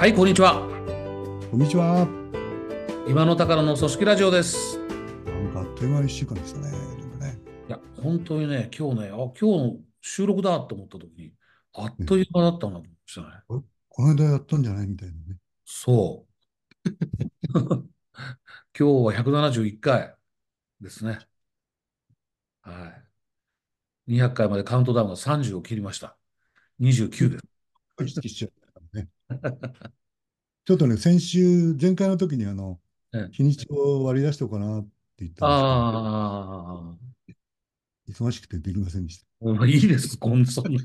はい、こんにちは。こんにちは。今の宝の組織ラジオです。なんかあっという間に一週間でしたね。ね。いや、本当にね、今日ね、あ、今日の収録だと思った時に、あっという間だったなと思いましたね。この間やったんじゃないみたいなね。そう。今日は171回ですね。はい。200回までカウントダウンが30を切りました。29です。ちょっとね、先週、前回の時にあの、ええ日にちを割り出しておかなって言ったんですけど、忙しくてできませんでした。いいです。そんなん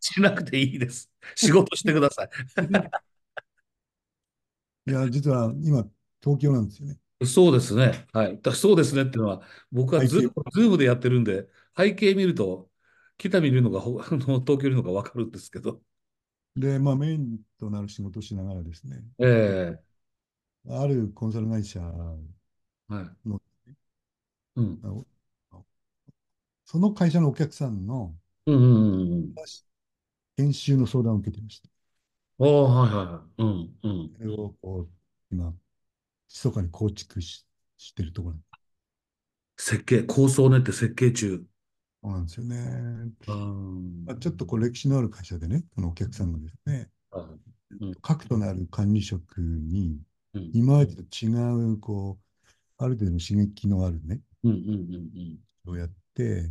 しなくていいです。仕事してください。いや、実は今、東京なんですよね。そうですね。はい。だそうですねっていうのは、僕はズームズームでやってるんで、背景見ると、北見いるのが東京いるのがわかるんですけど。で、まあ、メインとなる仕事をしながらですね、えあるコンサル会社えはい。の、うん。その会社のお客さんのうんうんうんうん。研修の相談を受けてました。ああ、はいはいはい。うんうん。それをこう、今、密かに構築ししてるところ設計、構想を練って設計中。そうなんですよね。うん。まあ、ちょっとこう歴史のある会社でね、このお客さんがですね、はい。うん。核となる管理職に、うん。今までと違う、こう、ある程度の刺激のあるね、うんうんうんをやって、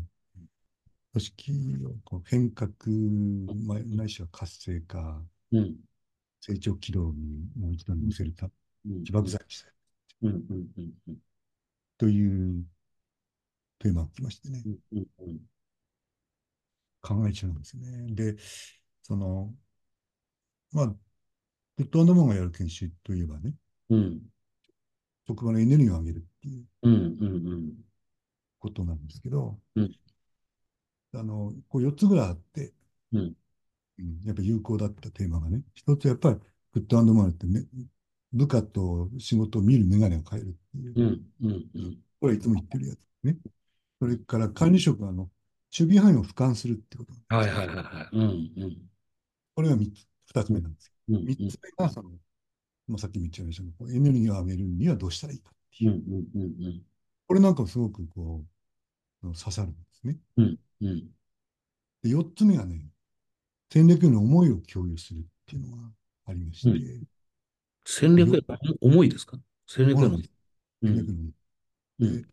組織をこう変革、まあないしは活性化、うん。うん成長軌道にもう一度乗せるたうん。起爆剤にしたいうんうんうんうん。というテーマが来ましてね、うんうんうん考え中なんですね。で、その、まあ、グッドアンドマンがやる研修といえばね、うん。職場のエネルギーを上げるっていうことなんですけど、うん。あの、こう4つぐらいあって、うん。うん。やっぱ有効だったテーマがね、一つやっぱりグッドアンドマンってめ部下と仕事を見る眼鏡を変えるっていう、うんうんうん。これはいつも言ってるやつね。それから管理職はあの守備範囲を俯瞰するってこと。なんですはいはいはいはい。うんうん。これが3つ、2つ目なんですよ。うん3つ目がその、まあ、さっきも言っちゃいましたけど、こうエネルギーを上げるにはどうしたらいいかっていう。うんうんうんこれなんかすごくこう、あの刺さるんですね。うんうん。で、4つ目がね、戦略への思いを共有するっていうのがありまして、う戦略への重いですか？戦略へのそうなんです。うん。戦略のうん。で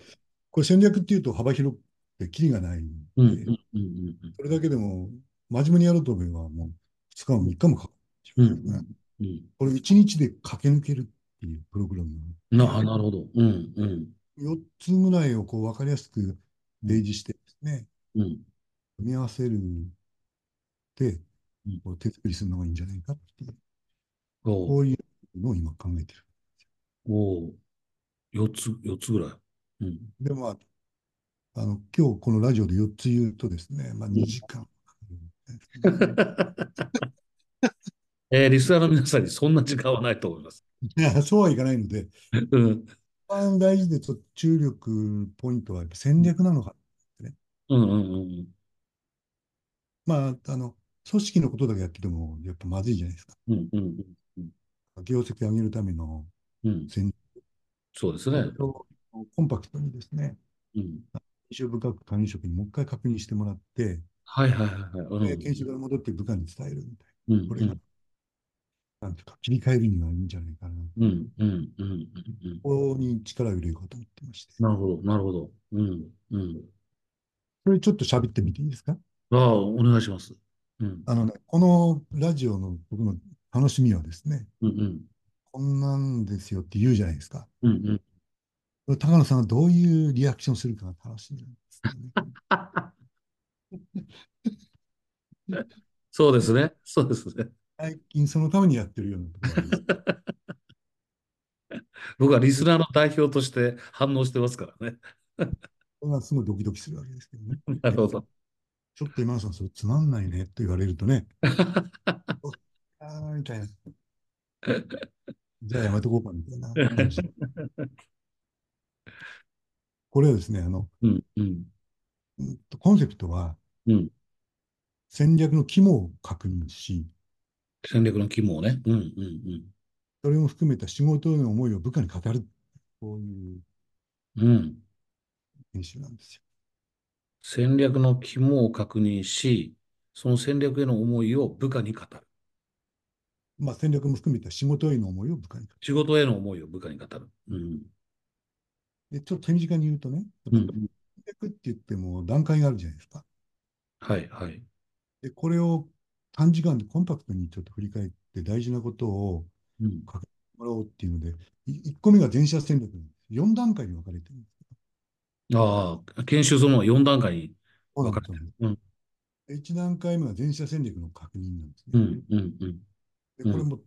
これ戦略っていうと幅広くてキリがないんで、うんうんうんうんそれだけでも真面目にやろうと思えばもう2日も3日もかかるね。うんこれ1日で駆け抜けるっていうプログラムなあなるほど。うんうん。4つぐらいをこう分かりやすく例示してですね、うん。組み合わせるでうん、手作りするのがいいんじゃないかっていう、おこういうのを今考えてる。お4つ、四つぐらい。うん。で、まあ、あの、今日このラジオで4つ言うとですね、まあ2時間かかるんですね。えー、リスナーの皆さんにそんな時間はないと思います。いや、そうはいかないので、うん。一番大事で注力ポイントはやっぱ戦略なのか。うんうんうんまあ、あの、組織のことだけやってても、やっぱまずいじゃないですか。うんうんうん業績を上げるためのうん。戦そうですね。コンパクトにですね、うん。印象深く管理職にもう一回確認してもらって、はいはいはいはい。研修から戻って部下に伝えるみたいうんな。これが、なんていうか、切り替えるにはいいんじゃないかな。こうんうんうんうんうん。こに力を入れようと思ってまして。なるほど、なるほど。うんうん。それちょっと喋ってみていいですか？ああ、お願いします。うんあのね、このラジオの僕の楽しみはですね、うんうんこんなんですよって言うじゃないですか。うんうん。高野さんがどういうリアクションするかが楽しみなんですよね。そうですね。そうですね。最近そのためにやってるようなところ。僕はリスナーの代表として反応してますからね。それがすごいドキドキするわけですけどね。なるほど。ちょっと今野さん、それつまんないねって言われるとね、あーみたいな。じゃあやめとこうかみたいな。これはですね、あの、うんうんコンセプトはうん。戦略の肝を確認し、戦略の肝をね。うんうんそれも含めた仕事への思いを部下に語る。こういううん。うん。研修なんですよ。戦略の肝を確認し、その戦略への思いを部下に語る。まあ、戦略も含めた仕事への思いを部下に語る。仕事への思いを部下に語る。うん。でちょっと手短に言うとね、うん、戦略って言っても段階があるじゃないですか。はいはい。で、これを短時間でコンパクトにちょっと振り返って大事なことを書けてもらおうっていうので、うん、1個目が全社戦略4段階に分かれてるんですああ、研修その4段階に分かれてる。うん、1段階目は全社戦略の確認なんですね。うんうんうん、でこれも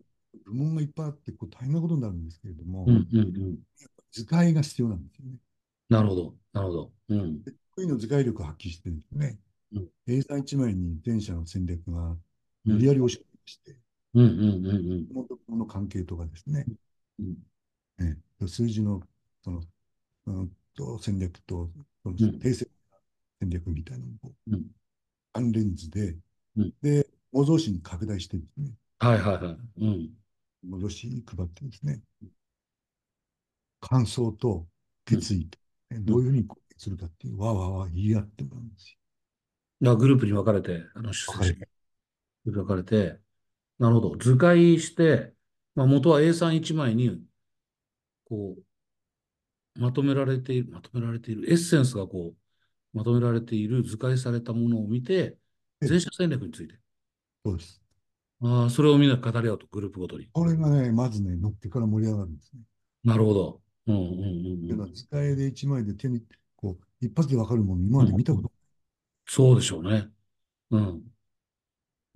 部門がいっぱいあってこう大変なことになるんですけれども、うんうんうん、図解が必要なんですよね。なるほど、なるほど。うん、得意の図解力を発揮してるんですね。うん、A3 1枚に全社の戦略が無理やり押し込みまして、うんうんうんうん、この関係とかですね、うんね数字のその、うん、と戦略とその訂正戦略みたいなのを、うん、関連図で、うん、で、模造紙に拡大してですね、はいはいはい。うん、模造紙に配ってですね、感想と決意と、ね、どういうふうにするかっていう、わわわ言い合ってもらうんですよ。グループに分かれて、あの、出席して、分かれて、なるほど。図解して、まあ、元は A31 枚に、こう、まとめられている、まとめられている、エッセンスがこう、まとめられている図解されたものを見て、全社戦略について。そうです。ああ、それをみんな語り合うと、グループごとに。これがね、まずね、乗ってから盛り上がるんですね。なるほど。うんうんうんうん。図解で1枚で手に、こう、一発でわかるもの、今まで見たこと、うん、そうでしょうね。うん。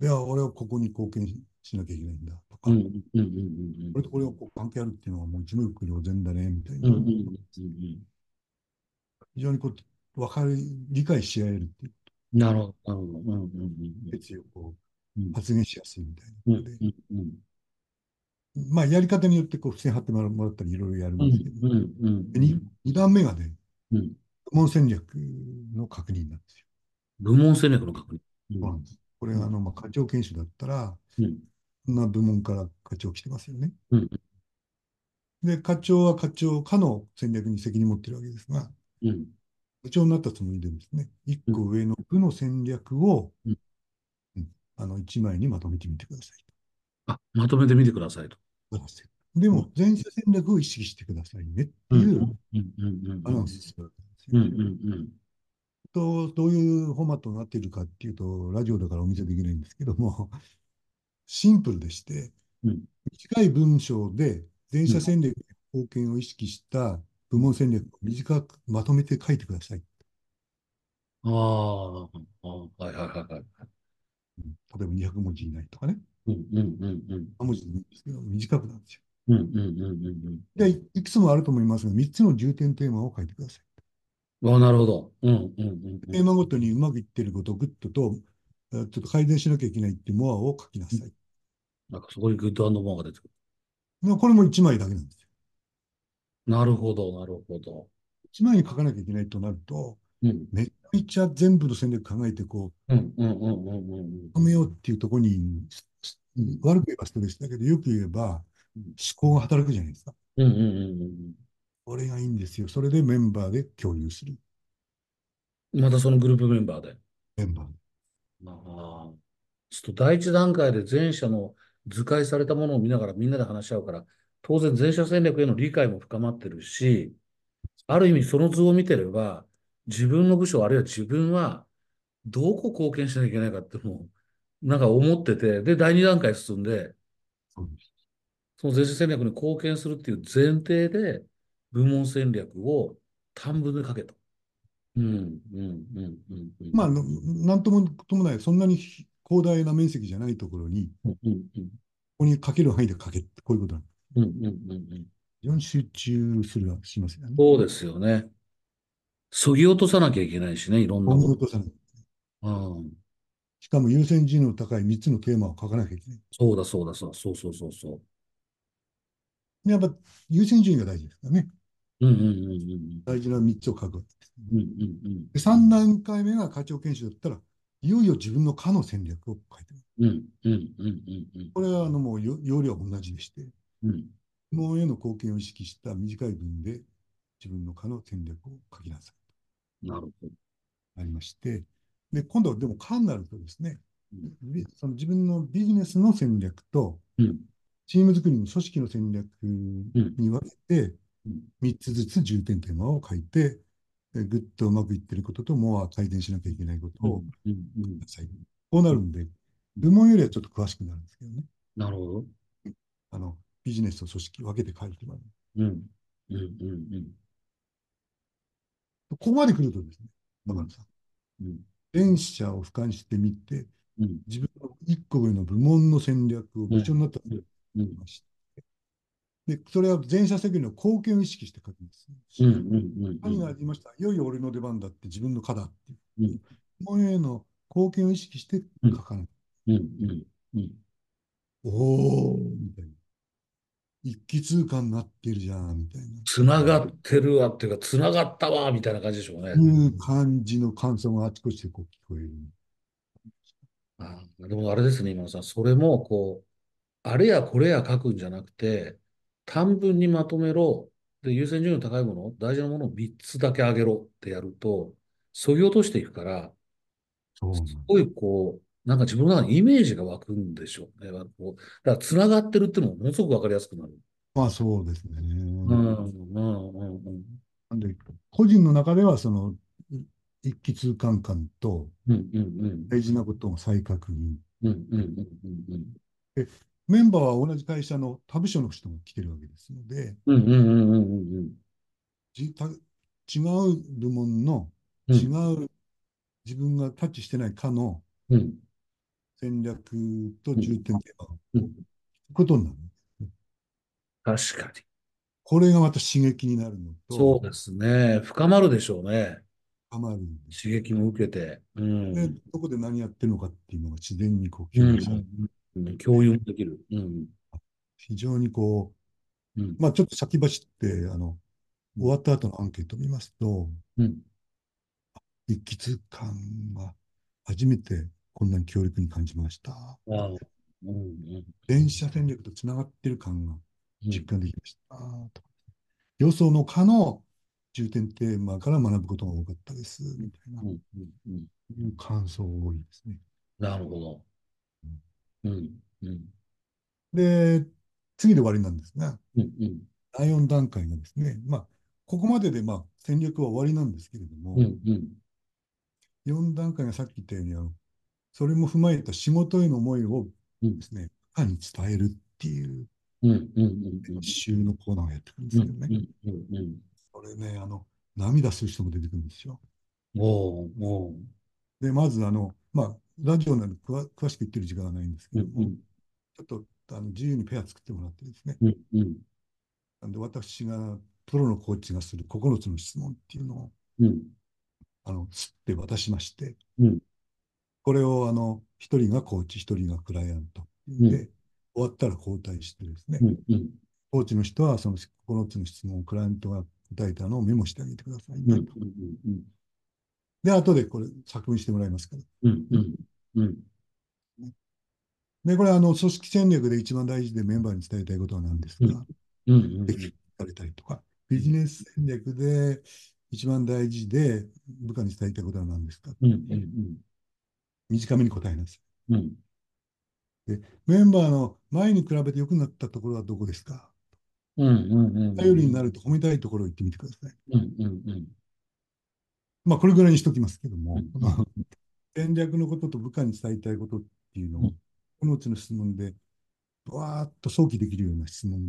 いや、俺はここに貢献しなきゃいけないんだとか、これとこれがこう関係あるっていうのはもう一目瞭然だねみたいな、非常にこう分かり、理解し合えるっていうこと。なるほど。決意をこう発言しやすいみたいなことで。まあ、やり方によってこう付箋貼ってもらったりいろいろやるんですけど、2, 段目がね、部門戦略の確認なんですよ。部門戦略の確認。そうなんです。これ、あの、まあ、課長研修だったら、そんな部門から課長来てますよね。うん、で、課長は課長、課の戦略に責任持ってるわけですが、うん、部長になったつもりでですね、一個上の部の戦略を、うん、あの一枚にまとめてみてください。あ、まとめてみてくださいと。でも、全社戦略を意識してくださいねっていうアナウンスするわけですよ。と、どういうフォーマットになっているかっていうと、ラジオだからお見せできないんですけども、シンプルでして、うん、短い文章で全社戦略貢献を意識した部門戦略を短くまとめて書いてください。ああ、はいはいはいはい。例えば200文字以内とかね。うんうんうんうん。3文字でいいんですけど、短くなんですよ。うんうんうんうん。で、いくつもあると思いますが、3つの重点テーマを書いてください。あなるほど。うんうんうん、テーマごとにうまくいってることをグッドと、ちょっと改善しなきゃいけないっていうモアを書きなさい。なんかそこにグッドモアが出てくる。これも1枚だけなんですよ。なるほど、なるほど。1枚に書かなきゃいけないとなると、うん、めっちゃ全部の戦略考えて、こう、うんうんうんうんうん。止めようっていうところに、悪く言えばストレスだけど、よく言えば、思考が働くじゃないですか。うんうんうんうん。これがいいんですよ。それでメンバーで共有する。またそのグループメンバーで。メンバー。まあ、ちょっと第一段階で前者の図解されたものを見ながらみんなで話し合うから、当然前者戦略への理解も深まってるし、ある意味その図を見てれば、自分の部署、あるいは自分はどこ貢献しなきゃいけないかってもう、なんか思ってて、で、第二段階進んで、その前者戦略に貢献するっていう前提で、部門戦略を短文で書けと。まあ、なんともともない、そんなに広大な面積じゃないところに、ここに書ける範囲で書けこういうことなんです。非常に集中するしますよね。そうですよね。そぎ落とさなきゃいけないしね、いろんなもの。落とさない。しかも優先順位の高い3つのテーマを書かなきゃいけない。そうだそうだそうそうそうそうそう。やっぱ優先順位が大事ですからね。うんうんうんうん、大事な3つを書くわけです、うんうんうん、3段階目が課長研修だったら、いよいよ自分の課の戦略を書いてる。これはあのもう要領は同じでして、うん。質問への貢献を意識した短い文で自分の課の戦略を書きなさい。なるほど。ありまして、で、今度はでも課になるとですね、うん、その自分のビジネスの戦略と、うん、チーム作りの組織の戦略に分けて、3つずつ重点テーマを書いて、ぐっとうまくいってることと、もう改善しなきゃいけないことを。こうなるんで、部門よりはちょっと詳しくなるんですけどね。なるほど。あの、ビジネスと組織分けて書いてもらう。うん。うんうんうん。ここまで来るとですね、だからさ、うん、電車を俯瞰してみて、うん、自分の一個上の部門の戦略を部長になったと思いまして、で、それは全社責任の貢献を意識して書くんです。何がありました？いよいよ俺の出番だって自分の課だっていう。部門への貢献を意識して書かない。おおみたいな。一気通過になってるじゃん、みたいな。つながってるわっていうか、つながったわ、みたいな感じでしょうね。いう感じの感想があちこちでこう聞こえる。あでもあれですね、今野さん。それも、こう、あれやこれや書くんじゃなくて、短文にまとめろ。で、優先順位の高いもの、大事なものを3つだけあげろってやると、そぎ落としていくから、すごいこう、なんか自分の中にイメージが湧くんでしょうね。だから、つながってるっていうのもものすごくわかりやすくなる。まあ、そうですね。うん、うん、うん。なんで、個人の中では、その、一気通貫感と、大事なことを再確認。で、メンバーは同じ会社の他部署の人も来てるわけですので、違う部門の違う自分がタッチしてない課の戦略と重点テーマを聞くことになる、確かに。これがまた刺激になるのと。そうですね。深まるでしょうね。深まる。刺激も受けて。うん、で、どこで何やってるのかっていうのが自然にこう共有される。うん、共有できる。うん、非常にこう、うん、まあちょっと先走って、あの、終わった後のアンケートを見ますと、うん、一気通感は初めてこんなに強力に感じました。うんうん、電車戦略とつながってる感が実感できました。うん、予想の可の重点テーマから学ぶことが多かったです、みたいな、うんうんうん、感想多いですね。なるほど。うん。うん、で、次で終わりなんですが、うんうん、第4段階がですね、まあ、ここまででまあ戦略は終わりなんですけれども、うんうん、4段階がさっき言ったように、あのそれも踏まえた仕事への思いをですね、うん、に伝えるっていう練習のコーナーをやってくるんですけどね。これね、あの、涙する人も出てくるんですよ。おおで、まず、あの、まあ、ラジオなんで詳しく言ってる時間はないんですけども、うんうん、ちょっとあの自由にペア作ってもらってですね、うんうん、なんで私がプロのコーチがする9つの質問っていうのを、うん、あの、吸って渡しまして、うん、これをあの、1人がコーチ、1人がクライアントで、うん、終わったら交代してですね、うんうん、コーチの人はその9つの質問をクライアントが答えたのをメモしてあげてください、ね、で、後でこれ作文してもらいますから。うんうんうん。で、これあの、組織戦略で一番大事でメンバーに伝えたいことは何ですか、うんうんで聞かれたりとか、ビジネス戦略で一番大事で部下に伝えたいことは何ですか、うんうん、短めに答えなさい、うん。で、メンバーの前に比べて良くなったところはどこですか？うんうんうん、頼りになると褒めたいところを言ってみてください。うんうんうん、まあ、これぐらいにしときますけども、戦略のことと部下に伝えたいことっていうのを、このうちの質問で、わーっと想起できるような質問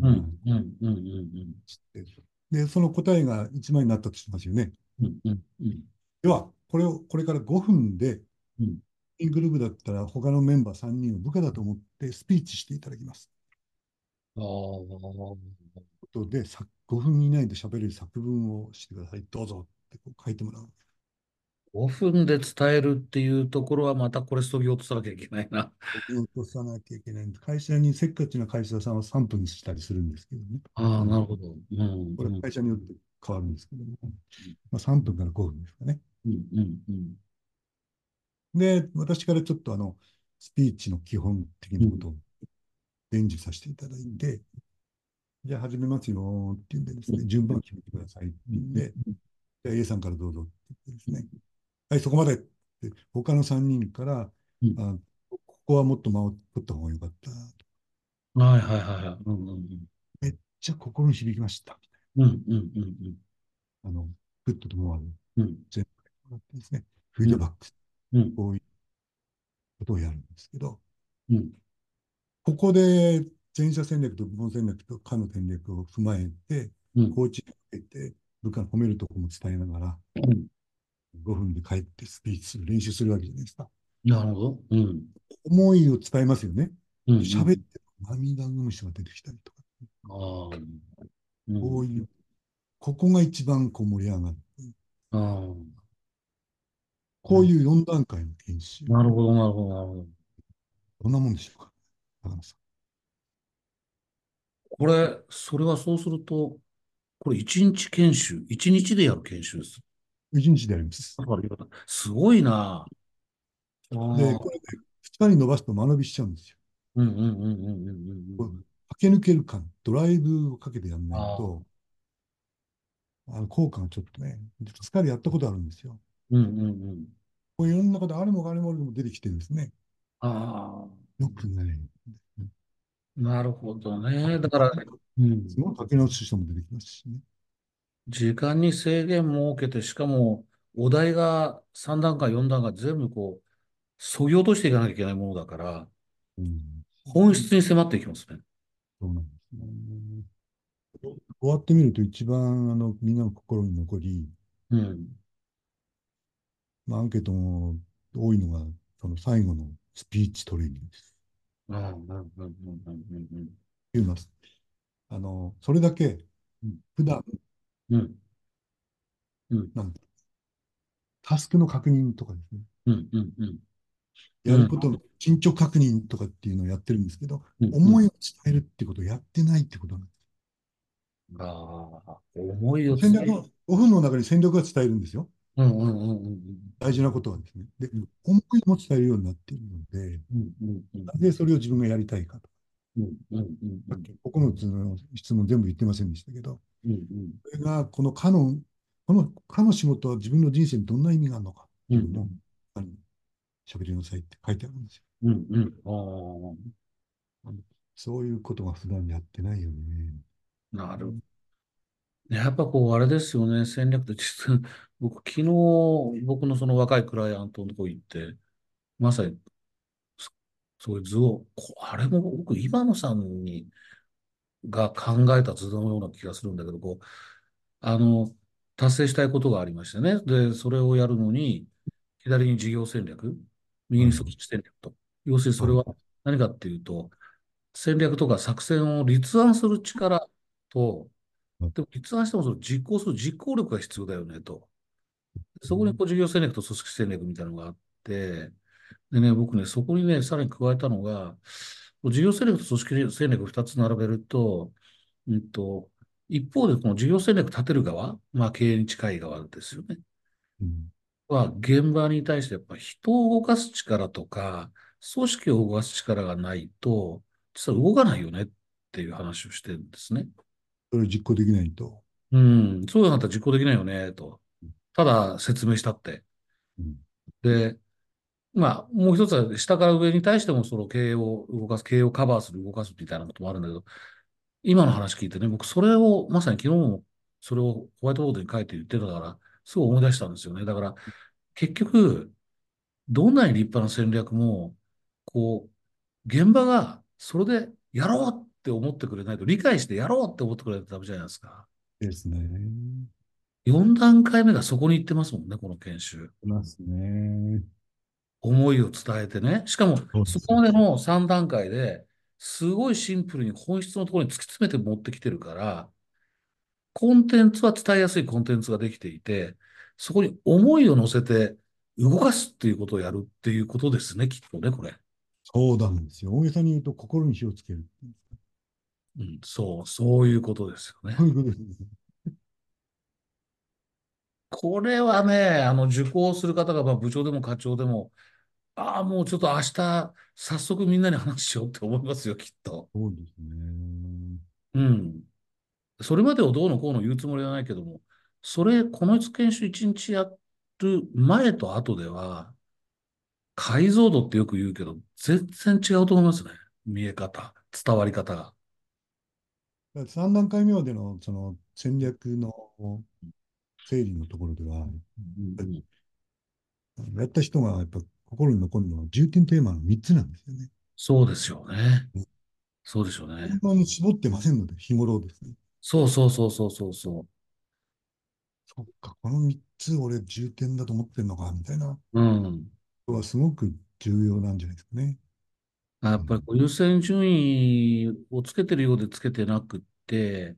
で、その答えが1枚になったとしますよね。うんうんうん、では、これをこれから5分で、うん、グループだったら他のメンバー3人を部下だと思ってスピーチしていただきます。ああ。ことで、5分以内で喋れる作文をしてください。どうぞってこう書いてもらう。5分で伝えるっていうところはまたこれそぎ落とさなきゃいけないな。落とさなきゃいけない。会社にせっかちな会社さんは3分にしたりするんですけどね。ああ、なるほど。うん、これ会社によって変わるんですけども、まあ、3分から5分ですかね。うんうんうん、で、私からちょっとあの、スピーチの基本的なことを伝授させていただいて、じゃあ始めますよっていうんでですね、順番決めてくださいって言うんで、じゃあ A さんからどうぞって言ってですね、はい、そこまでって他の3人から、うん、あここはもっと間を取った方がよかった。はいはいはいはい。うんうんうん、めっちゃ心に響きました。うんうんうんうん。あの、グッドとモア、うん、全部ってですね、フィードバック、うん、こういうことをやるんですけど、うん、ここで全社戦略と部門戦略とかの戦略を踏まえて、うん、コーチにかけて、部下の褒めるところも伝えながら、うん、5分で帰ってスピーチする、練習するわけじゃないですか。なるほど。うん、思いを伝えますよね。喋、うん、って涙ぐむ人が出てきたりとか。あうん、こういう、ここが一番こう盛り上がる。あこういう4段階の研修。なるほど、なるほど、なるほど。どんなもんでしょうか、高野さん。これ、それはそうすると、これ1日研修、1日でやる研修です？1日でやります。すごいな。で、これね、2日に伸ばすと間延びしちゃうんですよ。うんうんうんうんうんうん。駆け抜ける感、ドライブをかけてやんないと、あの効果がちょっとね、2日でやったことあるんですよ。うんうんうん。こう世の中であれもあれもあれも出てきてるんですね。ああ。よくない。なるほどね。だから、うん、すごい書き直す人も出てきますしね。時間に制限設けて、しかもお題が3段階、4段階全部こう、そぎ落としていかなきゃいけないものだから、うん、本質に迫っていきますね。そうなんですね。終わってみると一番あのみんなの心に残り、うん、まあ、アンケートも多いのが、その最後のスピーチトレーニングです。うんうんうんうんうんうん。言います。あの、それだけ、普段、うん。うん。なんタスクの確認とかですね。うんうんうん。やることの進捗確認とかっていうのをやってるんですけど、うん、思いを伝えるってことをやってないってことなんです。ああ、思いを伝える。5分の中に戦略が伝えるんですよ。うんうんうんうん、大事なことはですね。で、思いも伝えるようになっているので、なぜそれを自分がやりたいかと。うんうんうん、さっき9つの質問全部言ってませんでしたけど、うんうん、それがこのかの、このかの仕事は自分の人生にどんな意味があるのかっていうのを、うん、喋りなさいって書いてあるんですよ。うんうん、あそういうことが普段やってないよね。なるやっぱこう、あれですよね、戦略って 実は、僕、昨日、僕のその若いクライアントのとこ行って、まさに、そういう図を、あれも僕、今野さんに、が考えた図のような気がするんだけど、こう、あの、達成したいことがありましてね。で、それをやるのに、左に事業戦略、右に組織戦略と。要するにそれは何かっていうと、戦略とか作戦を立案する力と、でも立案してもその実行する実行力が必要だよねと。そこにこう事業戦略と組織戦略みたいなのがあって、でね、僕ね、そこにね、さらに加えたのが、事業戦略と組織戦略2つ並べると、うんと、一方でこの事業戦略立てる側、まあ経営に近い側ですよね。うん、は現場に対してやっぱ人を動かす力とか、組織を動かす力がないと、実は動かないよねっていう話をしてるんですね。それを実行できないと。うん、そうなったら実行できないよね、と。ただ説明したって。うん、で、まあ、もう一つは下から上に対してもその経営を動かす、経営をカバーする、動かすみたいなこともあるんだけど、今の話聞いてね、僕それをまさに昨日もそれをホワイトボードに書いて言ってたから、すごい思い出したんですよね。だから、結局、どんなに立派な戦略も、こう、現場がそれでやろうって思ってくれないと、理解してやろうって思ってくれないとダメじゃないですか。ですね。4段階目がそこに行ってますもんね、この研修。ますね。思いを伝えてね。しかも、そこまでの3段階ですごいシンプルに本質のところに突き詰めて持ってきてるから、コンテンツは伝えやすいコンテンツができていて、そこに思いを乗せて動かすっていうことをやるっていうことですね、きっとね、これ。そうなんですよ。大げさに言うと心に火をつける。うん、そう、そういうことですよね。これはね、あの、受講する方が、まあ、部長でも課長でも、ああ、もうちょっと明日、早速みんなに話しようって思いますよ、きっと。そうですね。うん。それまでをどうのこうの言うつもりはないけども、それ、この研修一日やる前と後では、解像度ってよく言うけど、全然違うと思いますね。見え方、伝わり方が。3段階目までのその戦略の整理のところでは、うんやった人がやっぱ心に残るのは重点テーマの3つなんですよね。そうですよねうん。そうでしょうね。本当に絞ってませんので、日頃ですね。そうそうそうそうそうそそっか、この3つ俺重点だと思ってるのか、みたいなう。うん。のはすごく重要なんじゃないですかね。やっぱりこう優先順位をつけてるようでつけてなくって、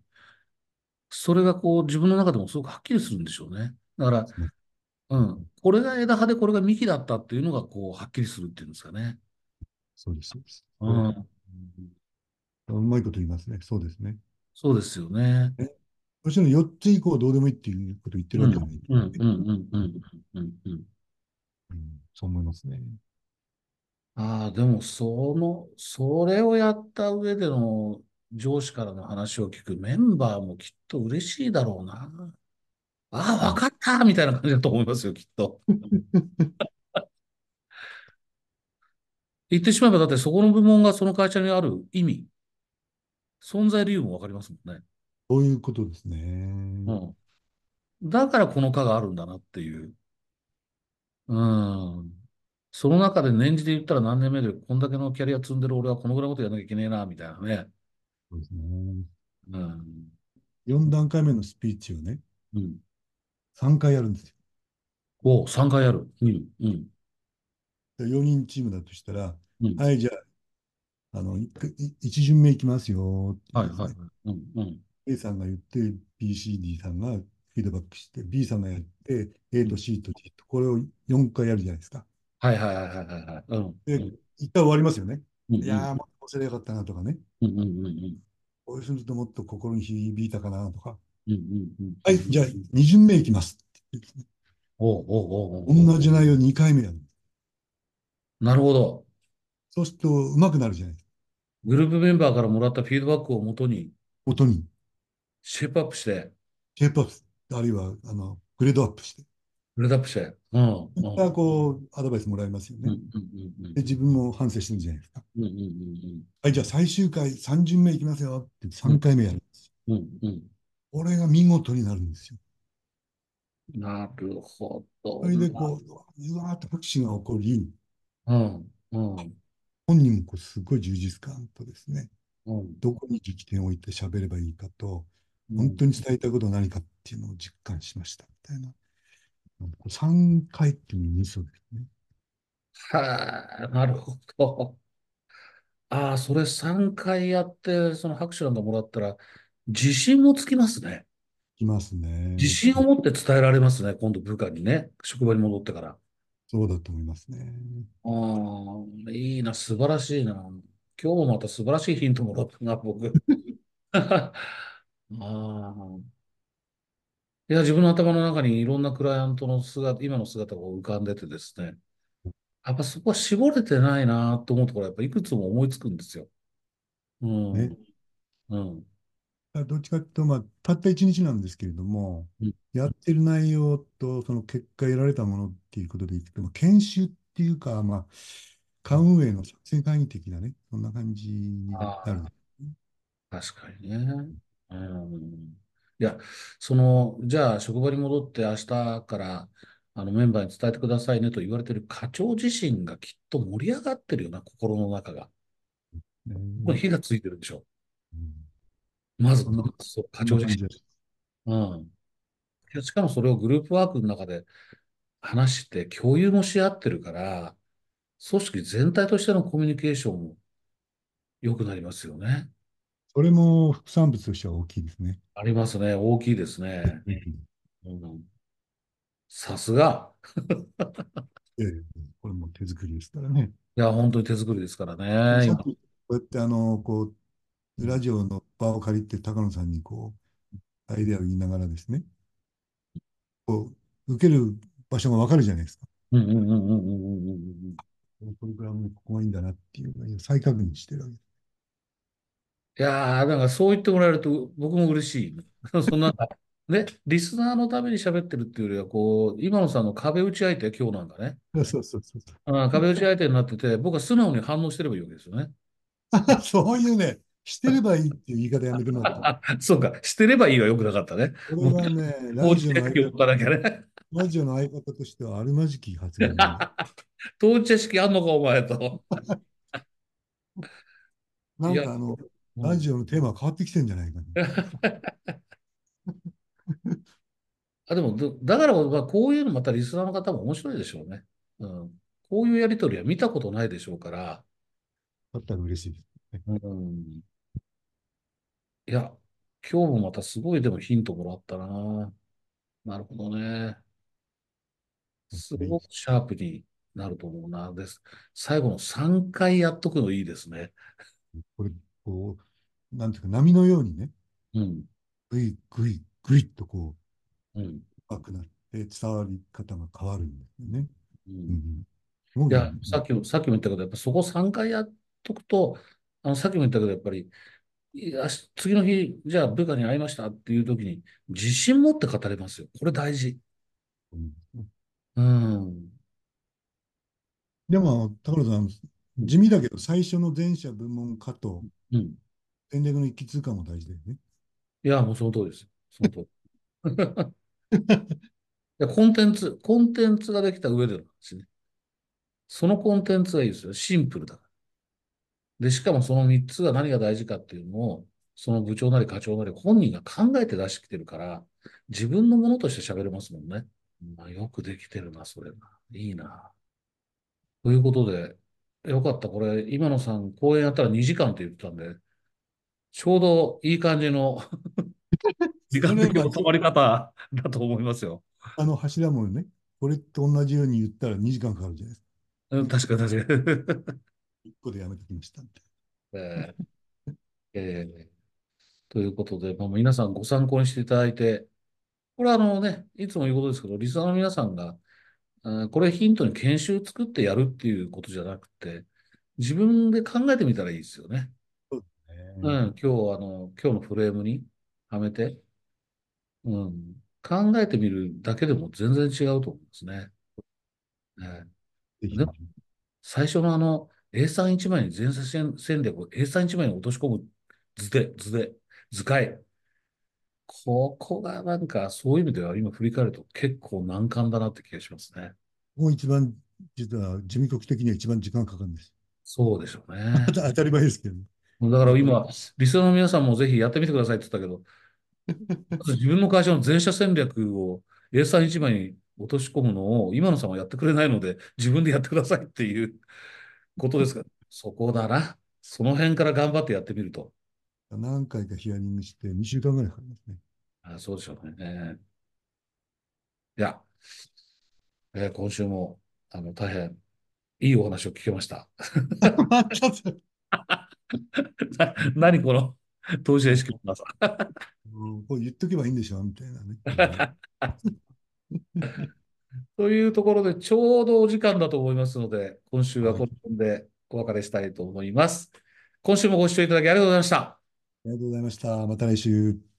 それがこう自分の中でもすごくはっきりするんでしょうね。だから、うん。これが枝葉でこれが幹だったっていうのがこうはっきりするっていうんですかね。そうです、そうです。うん。うまいこと言いますね。そうですね。そうですよね。もちろん4つ以降どうでもいいっていうことを言ってるわけじゃない、うんうんうんうんうん。うんそう思いますね。ああ、でもその、それをやった上での上司からの話を聞くメンバーもきっと嬉しいだろうな。ああ、わかったみたいな感じだと思いますよ、きっと。言ってしまえば、だってそこの部門がその会社にある意味、存在理由もわかりますもんね。そういうことですね。うん。だからこの課があるんだなっていう。うん。その中で年次で言ったら何年目でこんだけのキャリア積んでる俺はこのぐらいのことやらなきゃいけねえな、みたいなね。そうですね。うん。4段階目のスピーチをね、うん。3回やるんですよ。お、3回やる。うん。うん。で4人チームだとしたら、うん。はい、じゃあ、あの、いい一巡目いきますよはい、はい。うん。うん。A さんが言って、BCD さんがフィードバックして、B さんがやって、A と C と D と、これを4回やるじゃないですか。はい、はい、はい、はい、はいはい。うん。で、うん。一回終わりますよね。うん。いやー、もうすればよかったなとかね。うん。うん。うん。うん。こうするともっと心に響いたかなとか。うん。うん。うん。はい、じゃあ、2巡目いきます。おうおうおう同じ内容2回目やる。なるほど。そうすると、上手くなるじゃないですか。グループメンバーからもらったフィードバックをもとに音に。シェイプアップして、シェイプアップ、あるいは、あの、グレードアップして。グレードアップして。うん。うん。またこう、アドバイスもらえますようん。うね。ん。うん。で、自分も反省してるじゃないですか。うん。うん。はい、じゃあ最終回3巡目いきますよって3回目やるんですよ。うん。うん。これが見事になるんですよ。なるほど。それでこう、うわーっと拍手が起こり、うん。うん。本人もこうすごい充実感とですね、うん。どこに力点を置いて喋ればいいかと、うん本当に伝えたいことは何かっていうのを実感しましたみたいな。3回っていうのミソですね。はあ、なるほど。ああ、それ3回やって、その拍手なんかもらったら、自信もつきますね。きますね。自信を持って伝えられますね、今度部下にね、職場に戻ってから。そうだと思いますね。ああ、いいな、素晴らしいな。今日もまた素晴らしいヒントもらったな、僕。ああ。いや、自分の頭の中にいろんなクライアントの姿、今の姿が浮かんでてですね。やっぱそこは絞れてないなと思うところ、やっぱいくつも思いつくんですよ。うん。ねうん。どっちかというと、まあ、たった1日なんですけれども、うんやってる内容とその結果得られたものっていうことでいくと、まあ研修っていうか、まあ、課運営の作戦会議的なね、そんな感じになる。確かにね。うん。いや、その、じゃあ、職場に戻って明日から、あの、メンバーに伝えてくださいねと言われてる課長自身がきっと盛り上がってるよな、心の中が。ねこれ火がついてるでしょ。うんまず課長自身。うん。いやしかもそれをグループワークの中で話して共有もし合ってるから、組織全体としてのコミュニケーションも良くなりますよね。それも副産物としては大きいですね。ありますね。大きいですね。うん、さすが。ええこれも手作りですからね。いや、本当に手作りですからね。こうやってあの、こう、ラジオの場を借りて高野さんにこう、アイデアを言いながらですね、こう、受ける場所がわかるじゃないですか。うんうんうんうんうんうんうんプログラムここがいいんだなっていうのを再確認してるわけです。いやー、なんかそう言ってもらえると僕も嬉しい。そんな、ね、リスナーのために喋ってるっていうよりは、こう、今野さんの壁打ち相手、今日なんかね。そうそうそう。あ壁打ち相手になってて、僕は素直に反応してればいいわけですよね。そういうね、してればいいっていう言い方やめてもらった。あ、そうか、してればいいはよくなかったね。これはね、ラ当ジオの相事者式を置かなきゃね。ラジオの相方としてはあるまじき発言だ当事者式あんのか、お前と。ないんかあの、うんラジオのテーマ変わってきてんじゃないかな。あ、でも、どだから、まあ、こういうのまたリスナーの方も面白いでしょうね。うん。こういうやりとりは見たことないでしょうから。だったら嬉しいです。うん。いや、今日もまたすごいでもヒントもらったな。なるほどね。すごくシャープになると思うな。です。最後の3回やっとくのいいですね。これ、こう、なんていうか、波のようにね、うん。ぐいぐいぐいっとこうん。う、深くなって伝わり方が変わるんですよね。う。うんん。すごいいや、さっきも、さっきも言ったけど、やっぱそこ3回やっとくと、あの、さっきも言ったけど、やっぱり、いや次の日、じゃあ部下に会いましたっていう時に、自信持って語れますよ。これ大事。うんうん。でも、高野さん、地味だけど、最初の前者部門化とうん。戦略の一気通過も大事だよね。いや、もうその通りです。その通り。いや、コンテンツ、コンテンツができた上での話ね。そのコンテンツがいいですよ。シンプルだから。で、しかもその3つが何が大事かっていうのを、その部長なり課長なり本人が考えて出してきてるから、自分のものとして喋れますもんね。まあ、よくできてるな、それな。いいな。ということで、よかった。これ、今野さん、講演やったら2時間って言ってたんで、ちょうどいい感じの 時間的な止まり方だと思いますよ。あの柱もね、これと同じように言ったら2時間かかるじゃないですか。うん確かに確かに。1個でやめてきました。えーえーということで、まあ、皆さんご参考にしていただいて、これはあのね、いつも言うことですけど、リスナーの皆さんが、これヒントに研修作ってやるっていうことじゃなくて、自分で考えてみたらいいですよね。うん、今日あの、今日のフレームにはめて、うん、考えてみるだけでも全然違うと思うんですね。ね最初のあの、A31 枚に前線戦略を A31 枚に落とし込む図で、図で、図解。ここがなんかそういう意味では今振り返ると結構難関だなって気がしますね。もう一番、実は事務局的には一番時間かかるんです。そうでしょうね。当たり前ですけど、だから今、リスナーの皆さんもぜひやってみてくださいって言ったけど、まず自分の会社の全社戦略を A31 枚に落とし込むのを今野さんはやってくれないので自分でやってくださいっていうことですが、そこだな。その辺から頑張ってやってみると。何回かヒアリングして2週間ぐらいかかりますね。あそうでしょうね。えーいや、えー今週もあの大変いいお話を聞けました。何この当事者意識のなさ。うんこう言っとけばいいんでしょみたいなね。というところでちょうどお時間だと思いますので、今週はこの辺でお別れしたいと思います。今週もご視聴いただきありがとうございました。ありがとうございました。また来週。